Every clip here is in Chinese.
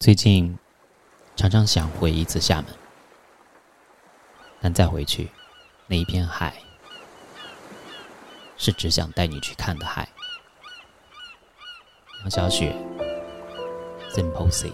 最近，常常想回一次厦门，但再回去，那一片海，是只想带你去看的海。杨小雪，Simple C。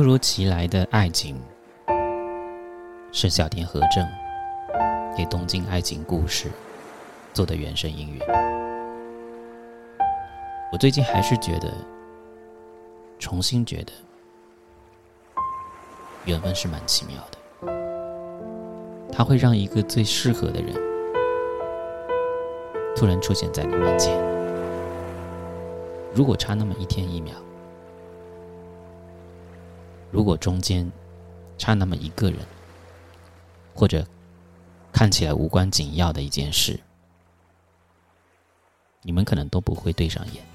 突如其来的爱情，是小田和正给《东京爱情故事》做的原声音乐。我最近还是觉得，重新觉得，缘分是蛮奇妙的，它会让一个最适合的人突然出现在你面前。如果差那么一天一秒。如果中间差那么一个人，或者看起来无关紧要的一件事，你们可能都不会对上眼。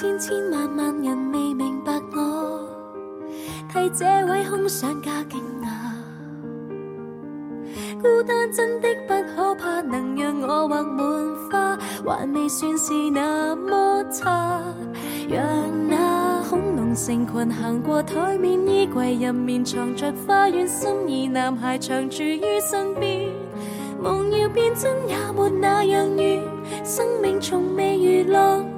千千万万人未明白我，替这位空想家惊讶。孤单真的不可怕，能让我画满花，还未算是那么差。让那恐龙成群行过台面，衣柜入面藏着花园，心意男孩长住于身边。梦要变真也没那样远，生命从未如乐。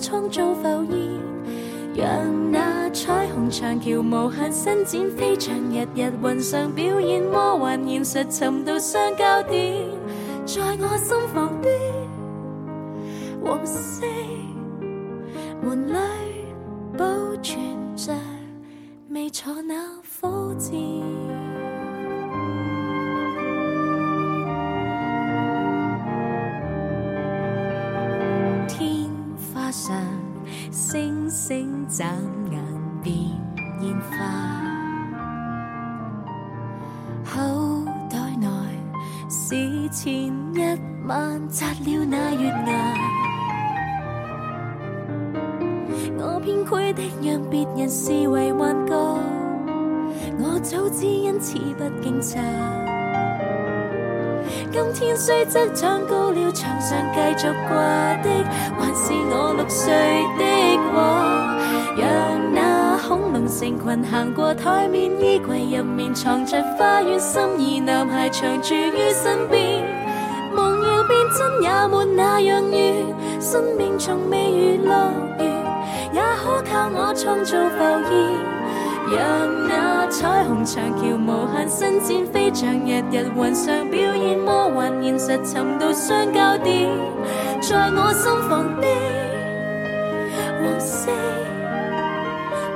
创造浮现，让那彩虹长桥无限伸展，飞翔日日云上表演，魔幻现实寻到相交点，在我心房的。似不惊诧。今天雖則長高了，牆上繼續掛的，還是我六歲的我。讓那恐龙成群行過台面，衣櫃入面藏着花园心意，男孩長住於身邊。夢要變真也沒那樣遠，生命從未如乐园，也可靠我創造浮現。让那彩虹长桥无限伸展，飞翔日日云上表演魔幻，现实寻到相交点，在我心房的黄色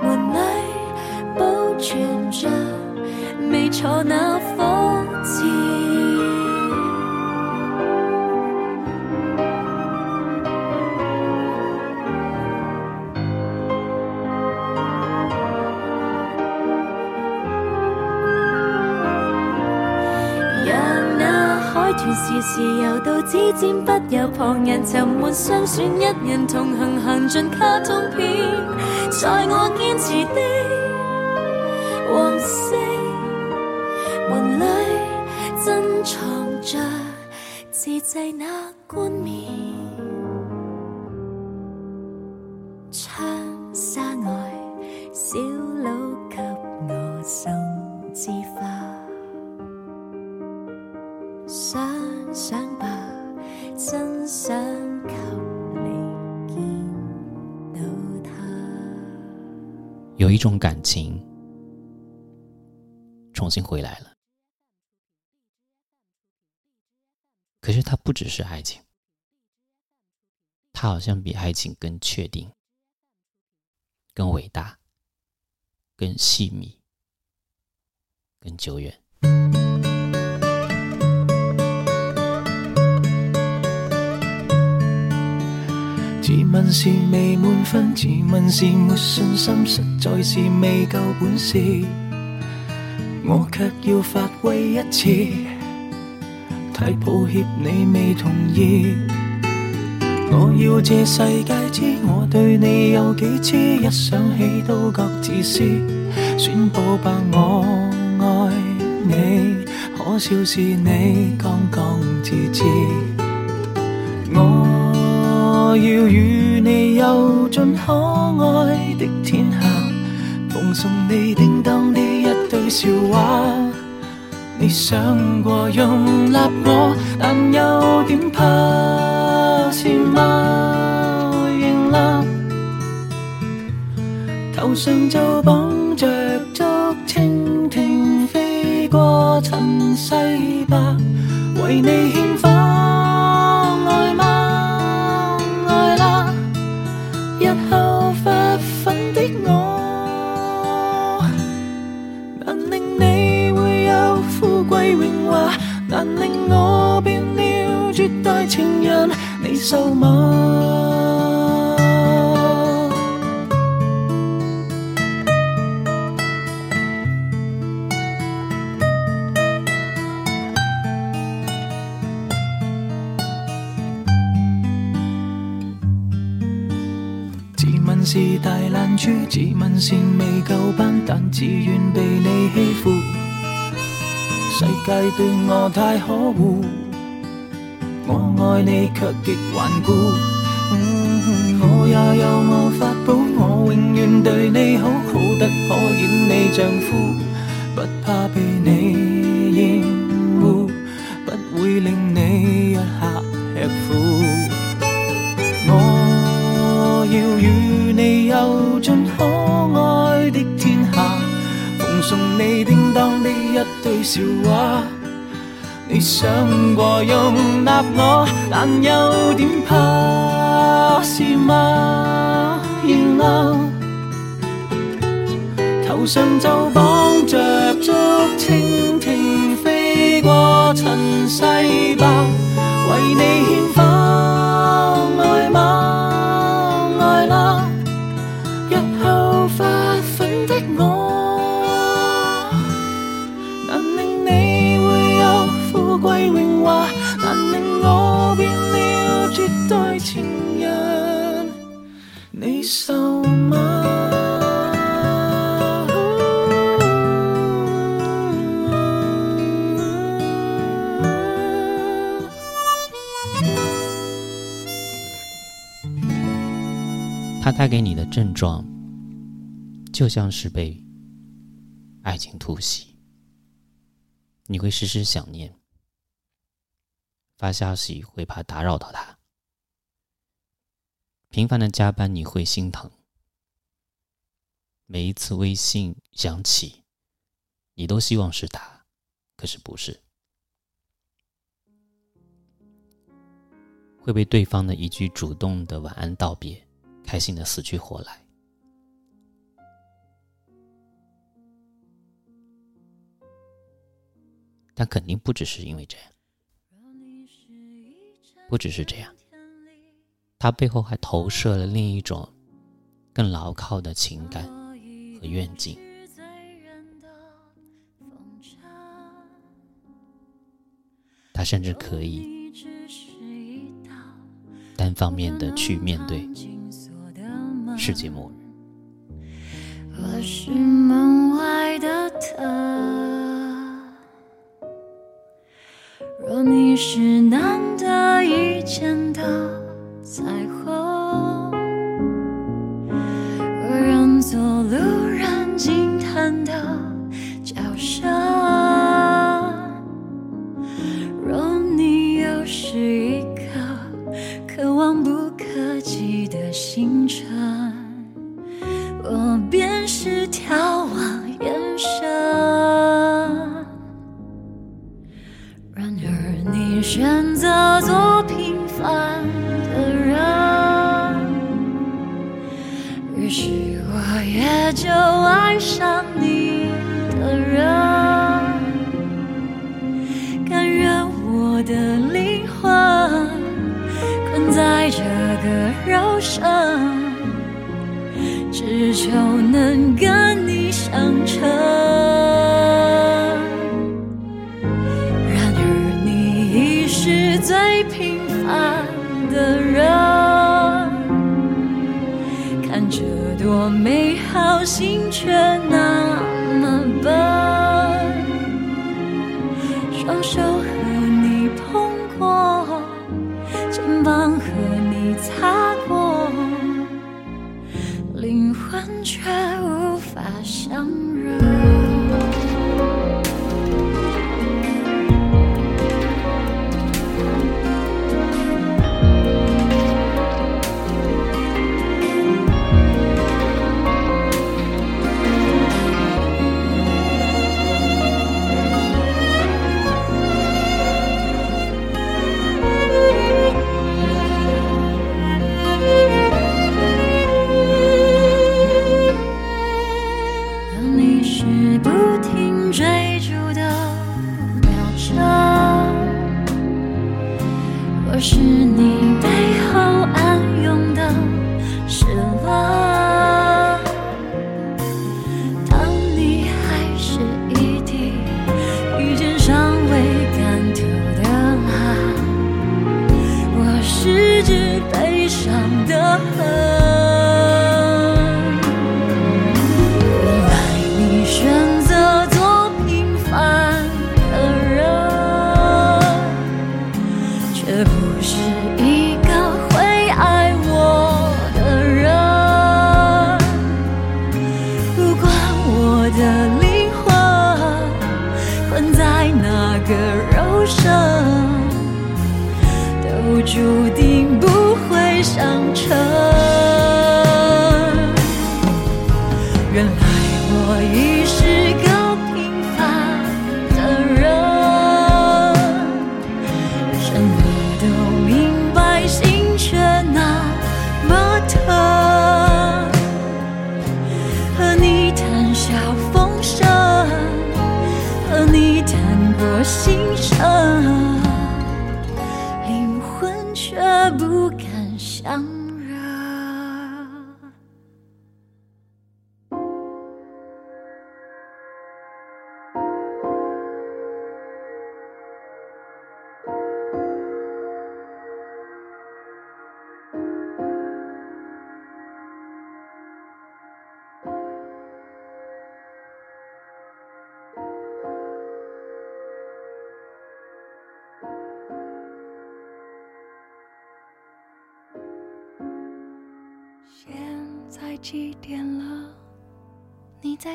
门里保存着未坐那。是是游到指尖，不由旁人沉闷，相选一人同行，行进卡通片，在我坚持的黄色门里，珍藏着自制那冠冕。这种感情重新回来了，可是它不只是爱情，它好像比爱情更确定、更伟大、更细腻、更久远。問是未滿分，自問是沒信心，實在是未夠本事，我卻要發威一次，太抱歉你未同意。我要借世界知我對你有幾痴，一想起都覺自私，宣佈吧，我愛你。可笑是你剛剛自知，我要與。你游尽可爱的天下，奉送你叮当的一堆笑话。你想过容纳我，但有点怕，是吗？容啦，头上就绑着竹蜻蜓，飞过尘世吧，为你献花。收吗？自问是大懒猪，自问是未够班，但自愿被你欺负。世界对我太可恶。我爱你却极顽固，我也有我法宝，我永远对你好，好得可以你丈夫，不怕被你厌恶，不会令你一下吃苦。我要与你游尽可爱的天下，奉送你叮当的一堆笑话。你想过容纳我，但有点怕是吗？然后头上就绑着竹蜻蜓，飞过尘世吧，为你献花。归荣华，难令我变了绝代情人，你受吗？它带给你的症状，就像是被爱情突袭，你会时时想念，发消息会怕打扰到他，频繁的加班你会心疼。每一次微信响起，你都希望是他，可是不是。会被对方的一句主动的晚安道别，开心的死去活来。但肯定不只是因为这样。不只是这样，他背后还投射了另一种更牢靠的情感和愿景。他甚至可以单方面的去面对世界末日。若你是难得一见的彩虹。就爱上你的人，甘愿我的灵魂困在这个肉身，只求能跟你相称。我美好心，却那么笨，双手和你碰过，肩膀和你擦。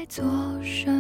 做什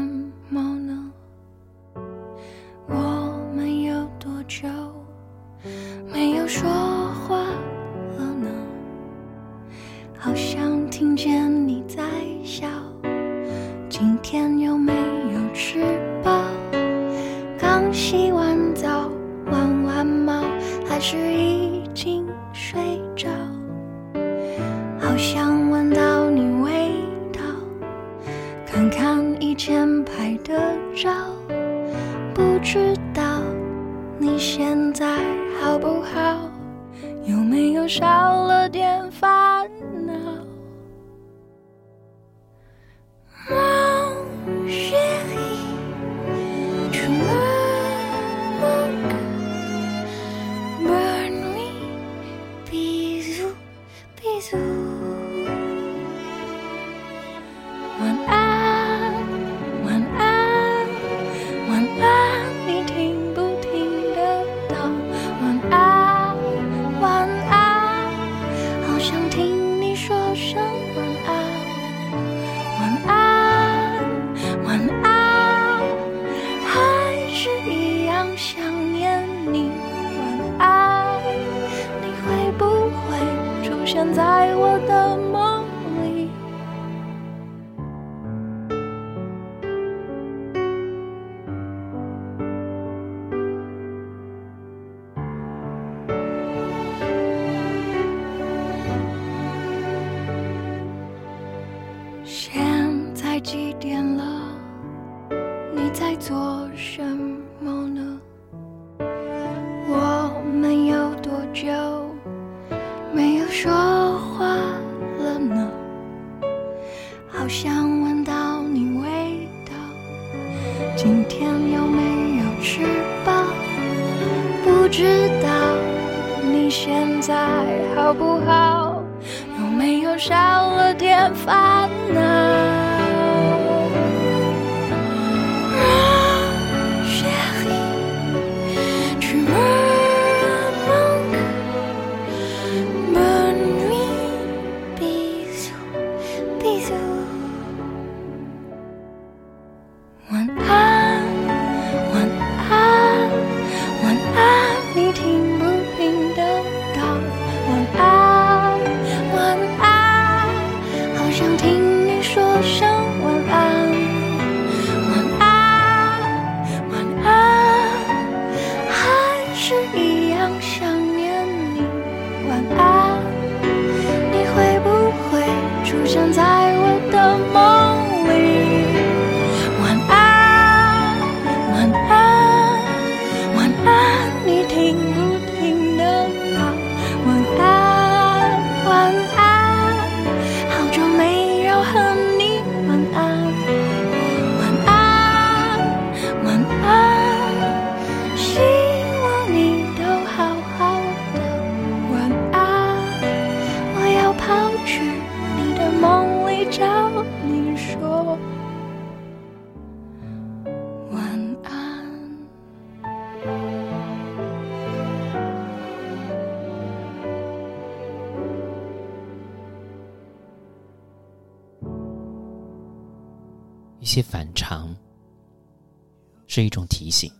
是一种提醒，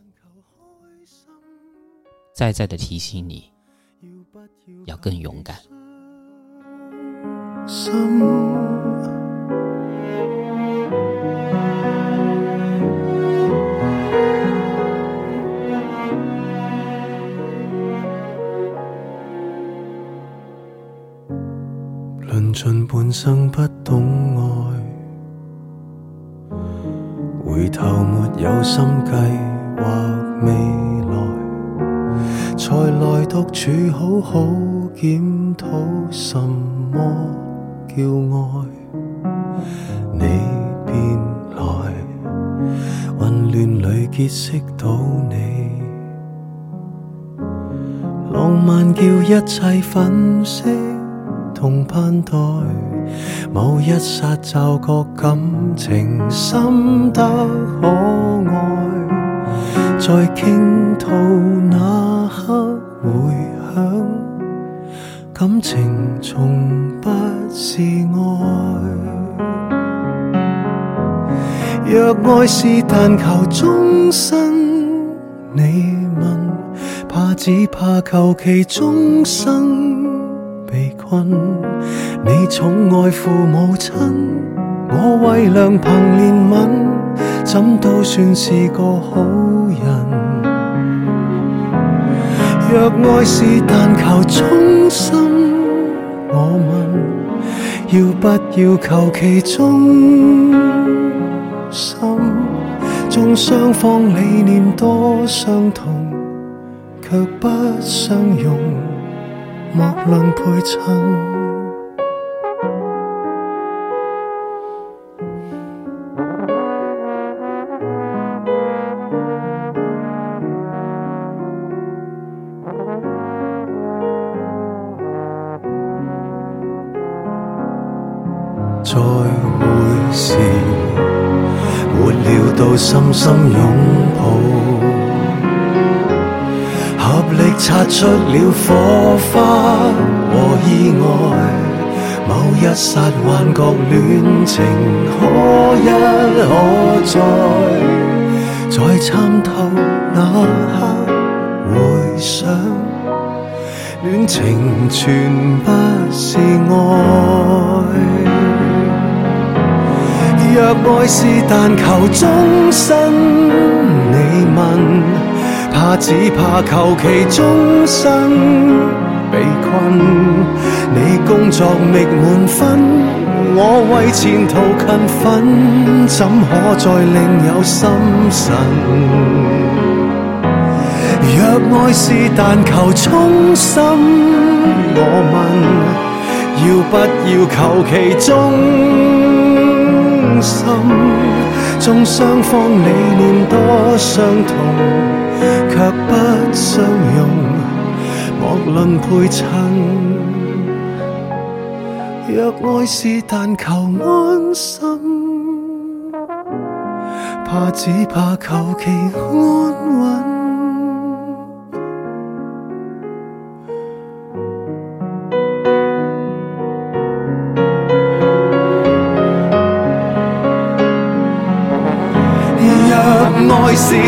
再再的提醒你，要更勇敢。论尽半生不懂爱。回头没有心计划未来，才来独处好好检讨什么叫爱。你便来，混乱里结识到你，浪漫叫一切粉饰。同盼待，某一刹就觉感情深得可爱，在倾吐那刻回响，感情从不是爱。若爱是但求终生，你问，怕只怕求其终生。困。你宠爱父母亲，我为良朋怜悯，怎都算是个好人。若爱是但求忠心，我问，要不要求其忠心？纵双方理念多相同，却不相容。莫论配衬，再会时，没料到深深拥。擦出了火花和意外，某一刹幻觉，恋情可一可再，在参透那刻，回想，恋情全不是爱。若爱是但求终身，你问？怕只怕求其終生被困，你工作觅滿分，我為前途勤奋，怎可再另有心神？若愛是但求衷心，我問要不要求其忠心，纵雙方理念多相同。却不相容，莫论陪衬。若爱是但求安心，怕只怕求其安稳。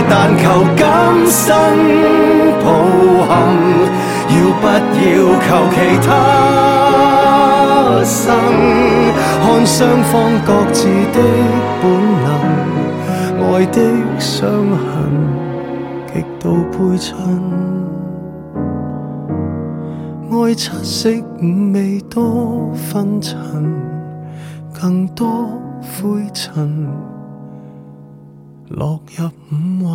但求今生抱憾，要不要求其他生？看双方各自的本能，爱的伤痕，极度配衬。爱七色五味多分层，更多灰尘。落入五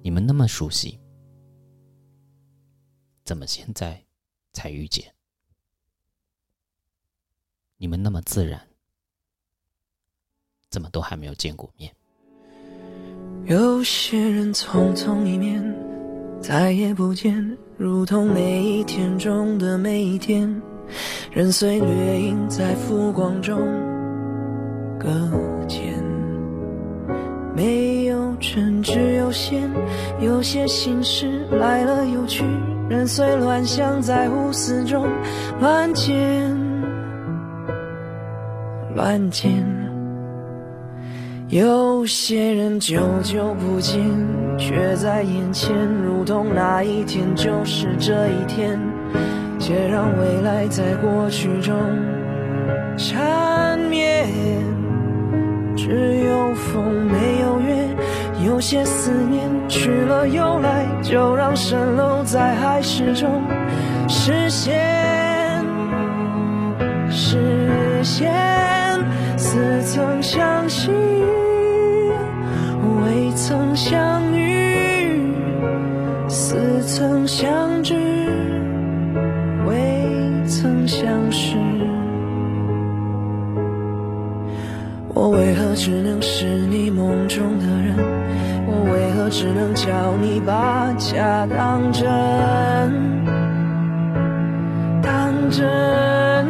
你们那么熟悉，怎么现在才遇见？你们那么自然，怎么都还没有见过面？有些人匆匆一面。再也不见，如同每一天中的每一天。人随掠影在浮光中搁浅，没有真，只有现。有些心事来了又去，人随乱想在无思中乱剪，乱剪。有些人久久不见。却在眼前，如同那一天就是这一天，且让未来在过去中缠绵。只有风，没有月，有些思念去了又来，就让蜃楼在海市中实现，实现似曾相识，未曾相。曾相知，未曾相识。我为何只能是你梦中的人？我为何只能叫你把假当真？当真，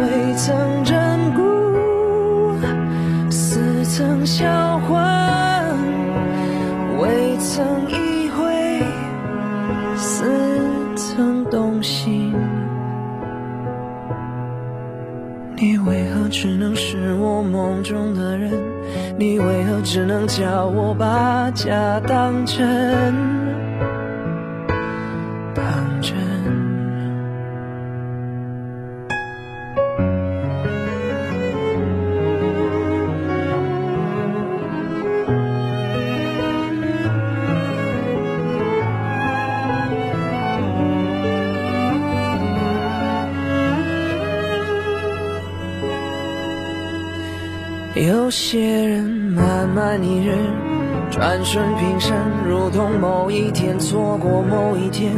未曾真故，似曾销魂，未曾。只能是我梦中的人，你为何只能叫我把假当真？些人，慢慢一日，转瞬平生，如同某一天错过某一天，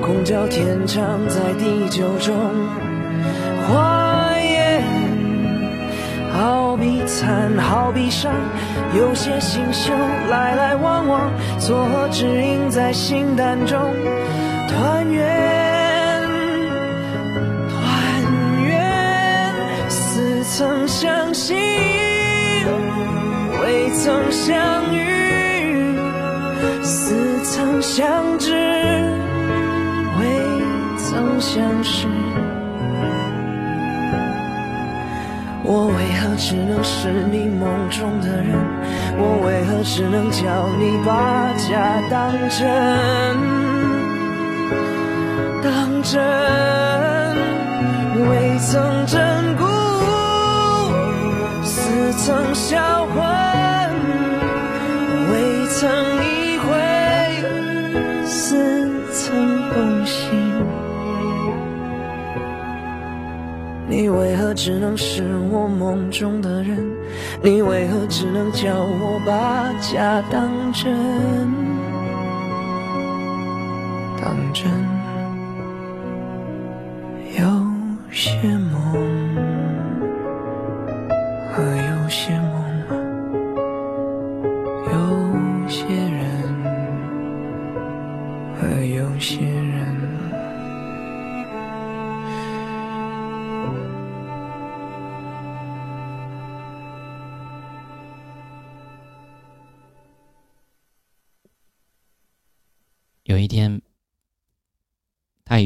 空交天长在地久中化烟。好比残，好比伤，有些星宿来来往往，错合只影在心淡中团圆。团圆，似曾相识。未曾相遇，似曾相知，未曾相识。我为何只能是你梦中的人？我为何只能叫你把假当真，当真？未曾真故，似曾销魂。曾一回似曾梦醒，你为何只能是我梦中的人？你为何只能叫我把假当真？当真，有些。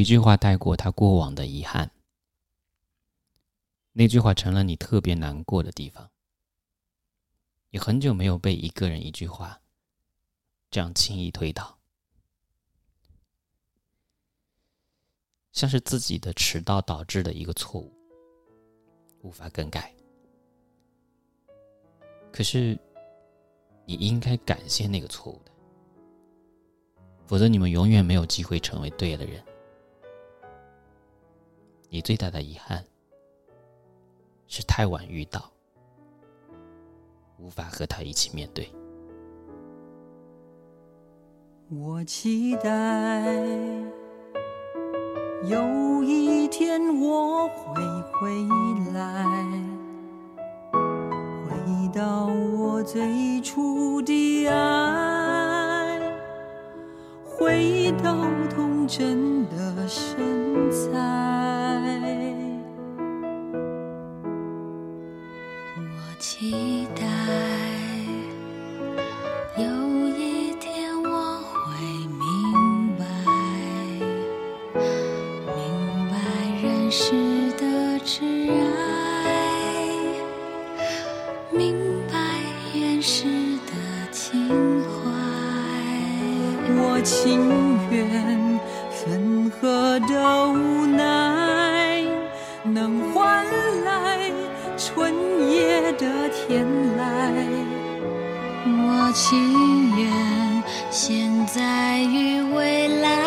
一句话带过他过往的遗憾，那句话成了你特别难过的地方。你很久没有被一个人一句话这样轻易推倒，像是自己的迟到导致的一个错误，无法更改。可是，你应该感谢那个错误的，否则你们永远没有机会成为对的人。你最大的遗憾，是太晚遇到，无法和他一起面对。我期待有一天我会回来，回到我最初的爱，回到童真的身材。期待有一天我会明白，明白人世的挚爱，明白掩饰的情怀。我情愿分合的无奈，能换来。春夜的天籁，我情愿现在与未来。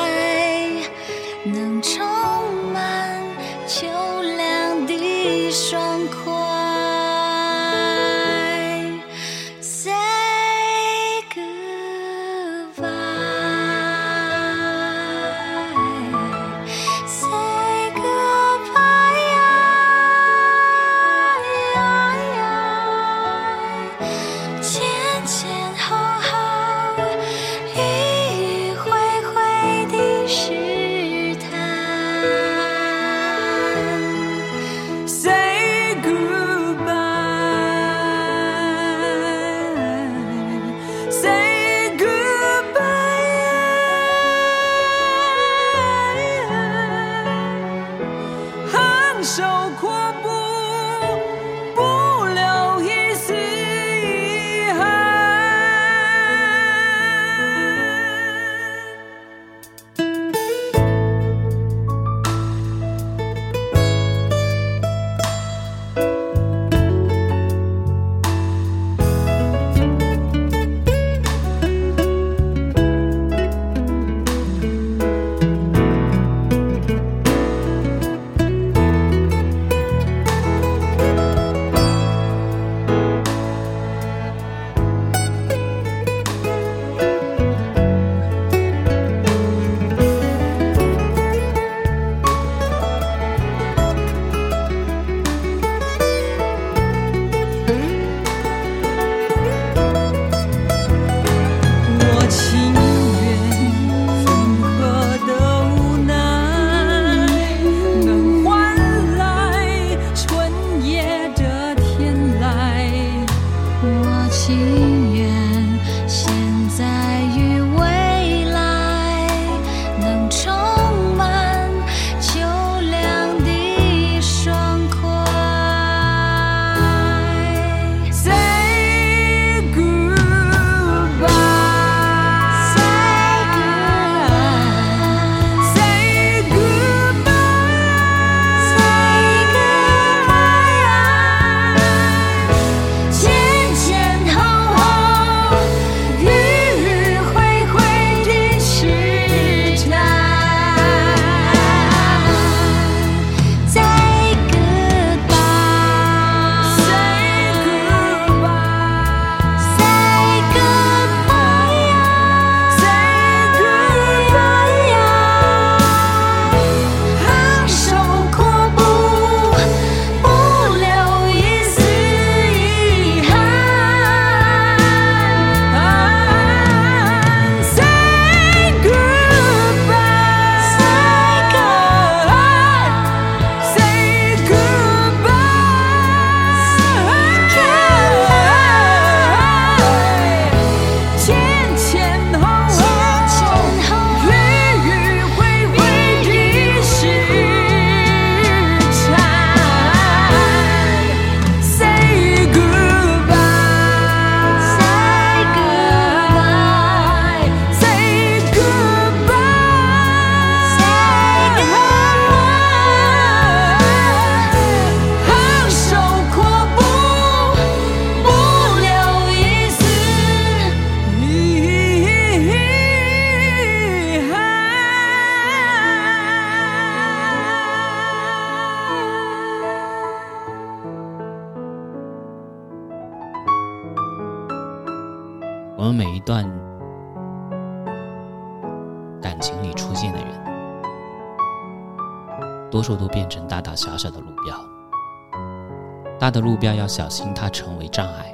他的路标要小心，他成为障碍。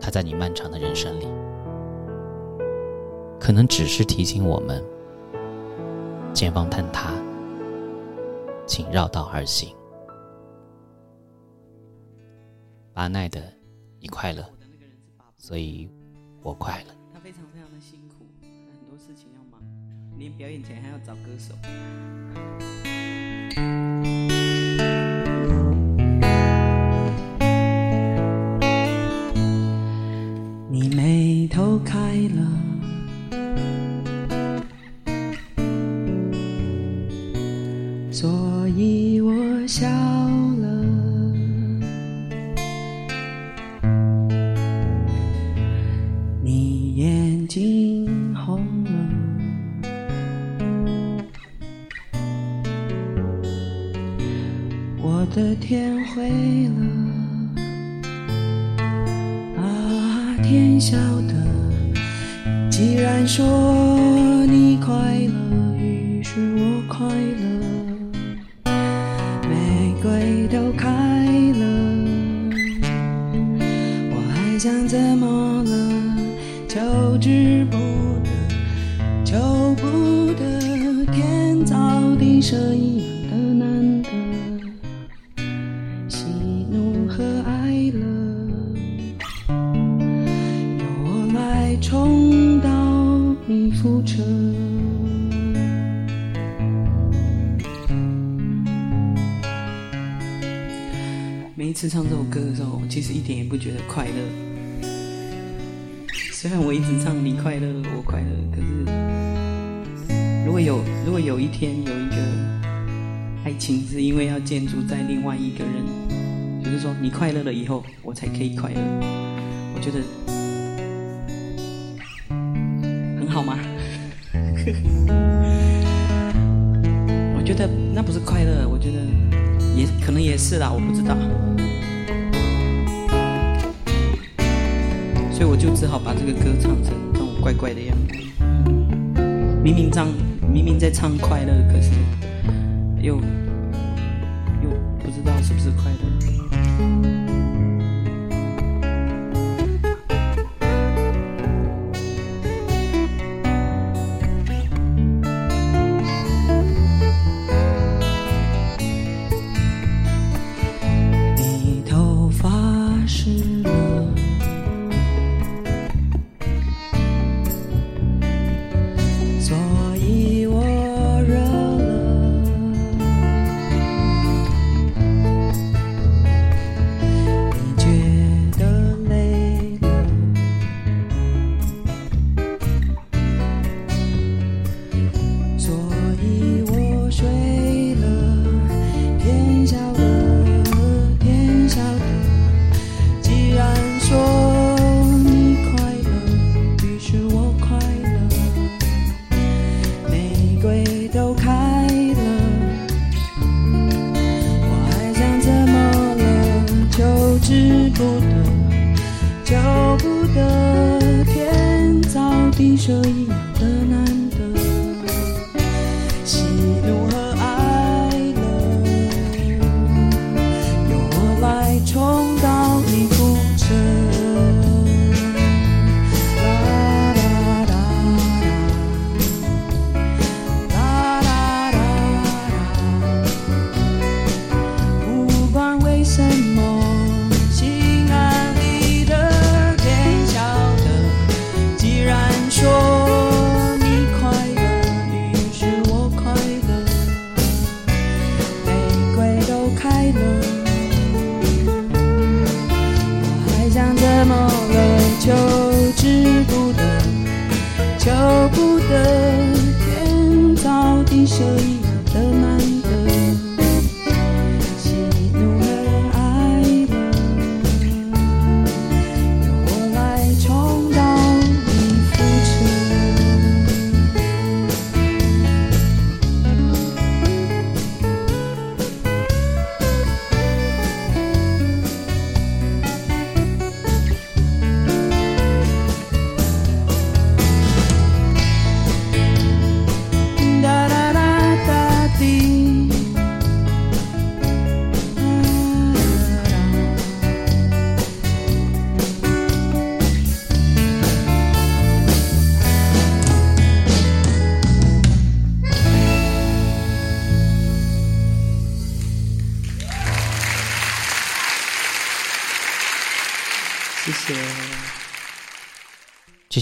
他在你漫长的人生里，可能只是提醒我们：前方坍塌，请绕道而行。巴奈的，你快乐，所以我快乐。他非常非常的辛苦，很多事情要忙。连表演前还要找歌手。头开了，所以我笑了。你眼睛红了，我的天灰了，啊，天晓得。既然说你快乐，于是我快乐。玫瑰都开了，我还想怎么了？求之不得，求不得，天造地设。车。每一次唱这首歌的时候，我其实一点也不觉得快乐。虽然我一直唱你快乐，我快乐，可是如果有如果有一天有一个爱情是因为要建筑在另外一个人，就是说你快乐了以后，我才可以快乐，我觉得。那那不是快乐，我觉得也可能也是啦，我不知道，所以我就只好把这个歌唱成这种怪怪的样子。明明唱明明在唱快乐，可是又。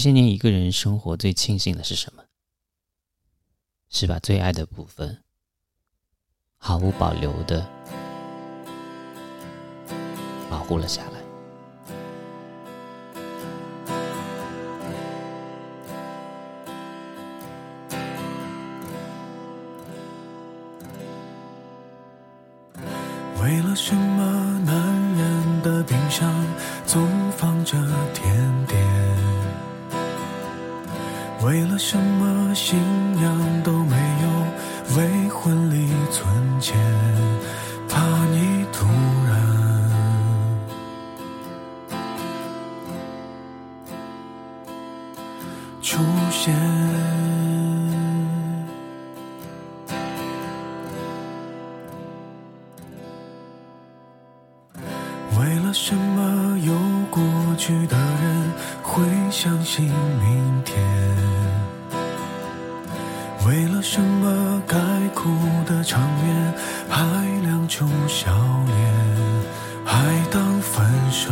今些年一个人生活最庆幸的是什么？是把最爱的部分毫无保留的保护了下来。为了什么，男人的冰箱总放着甜点？为了什么信仰都没有？为婚礼存钱，怕你突然出现？为了什么有过去的人会相信你？为了什么该哭的场面，还亮出笑脸，还当分手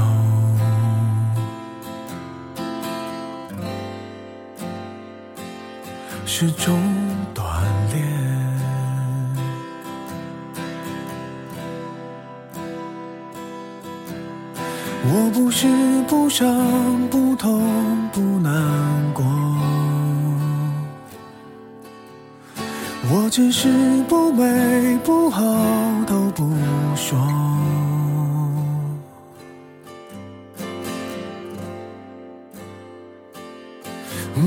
是种锻炼。我不是不伤不痛不难过。我只是不美不好都不说。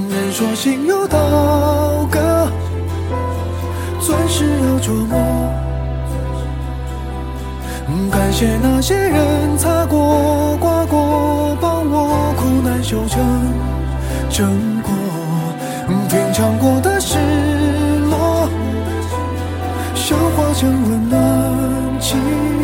人说心有刀割，钻石要琢磨。感谢那些人擦过刮过，帮我苦难修成成果，品尝过的。是。将温暖寄。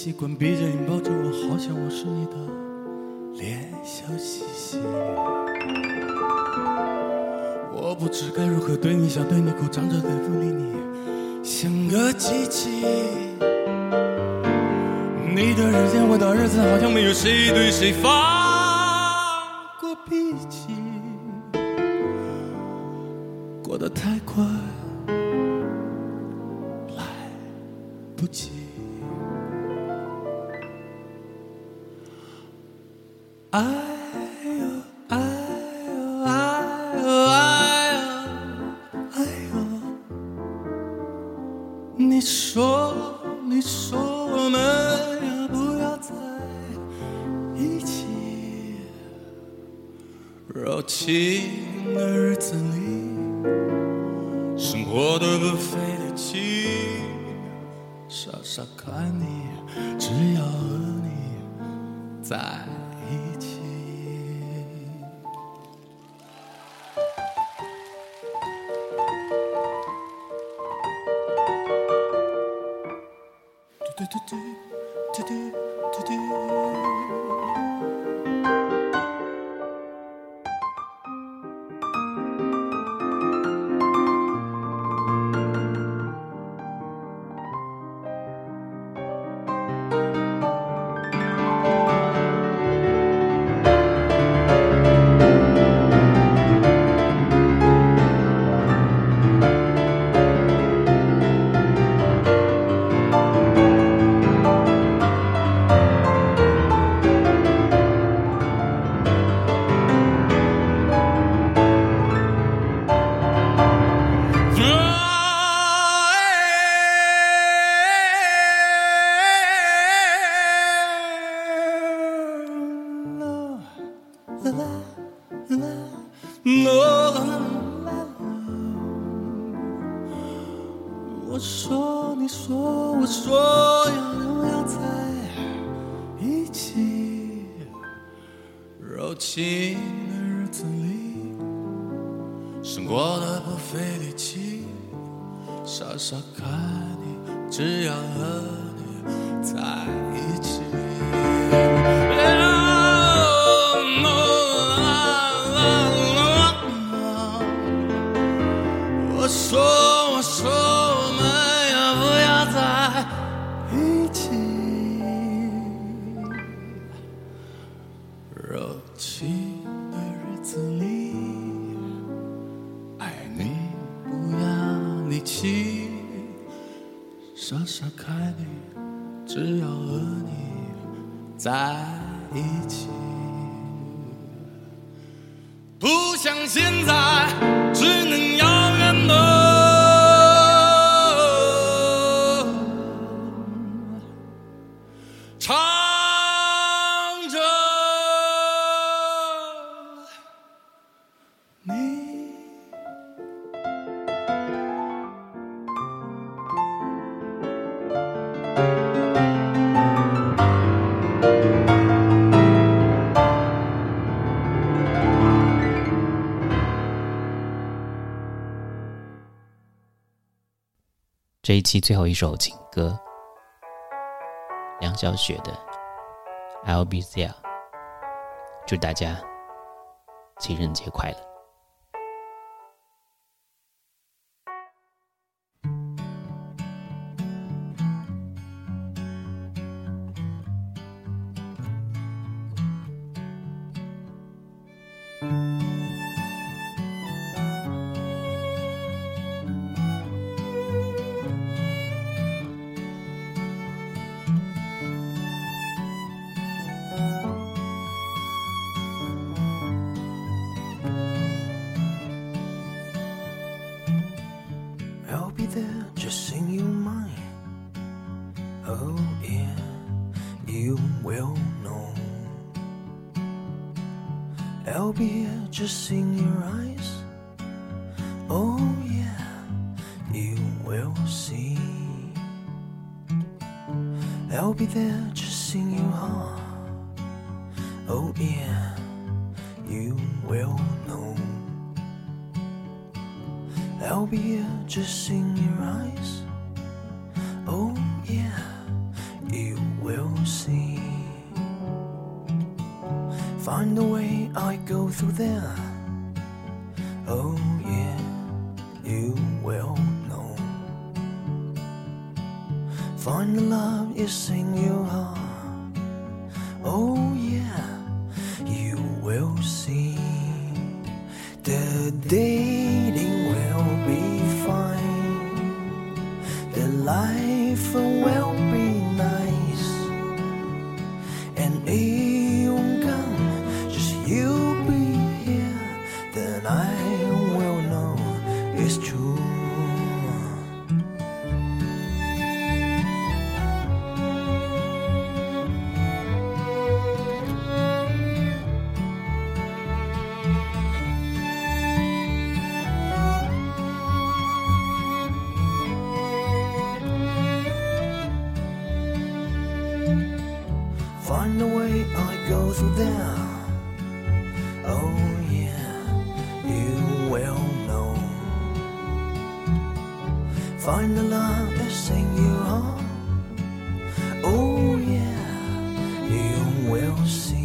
习惯闭着眼抱着我，好像我是你的脸笑嘻嘻。我不知该如何对你，想对你哭，张着嘴不理你，像个机器。你的日子，我的日子，好像没有谁对谁发。傻傻看你，只想和你在一起。期最后一首情歌，梁晓雪的《L B Z》，祝大家情人节快乐。there, just sing you mind. Oh, yeah, you will know. I'll be here, just sing your eyes. Oh, yeah, you will see. I'll be there find the love that sing you on. Oh yeah, you will see.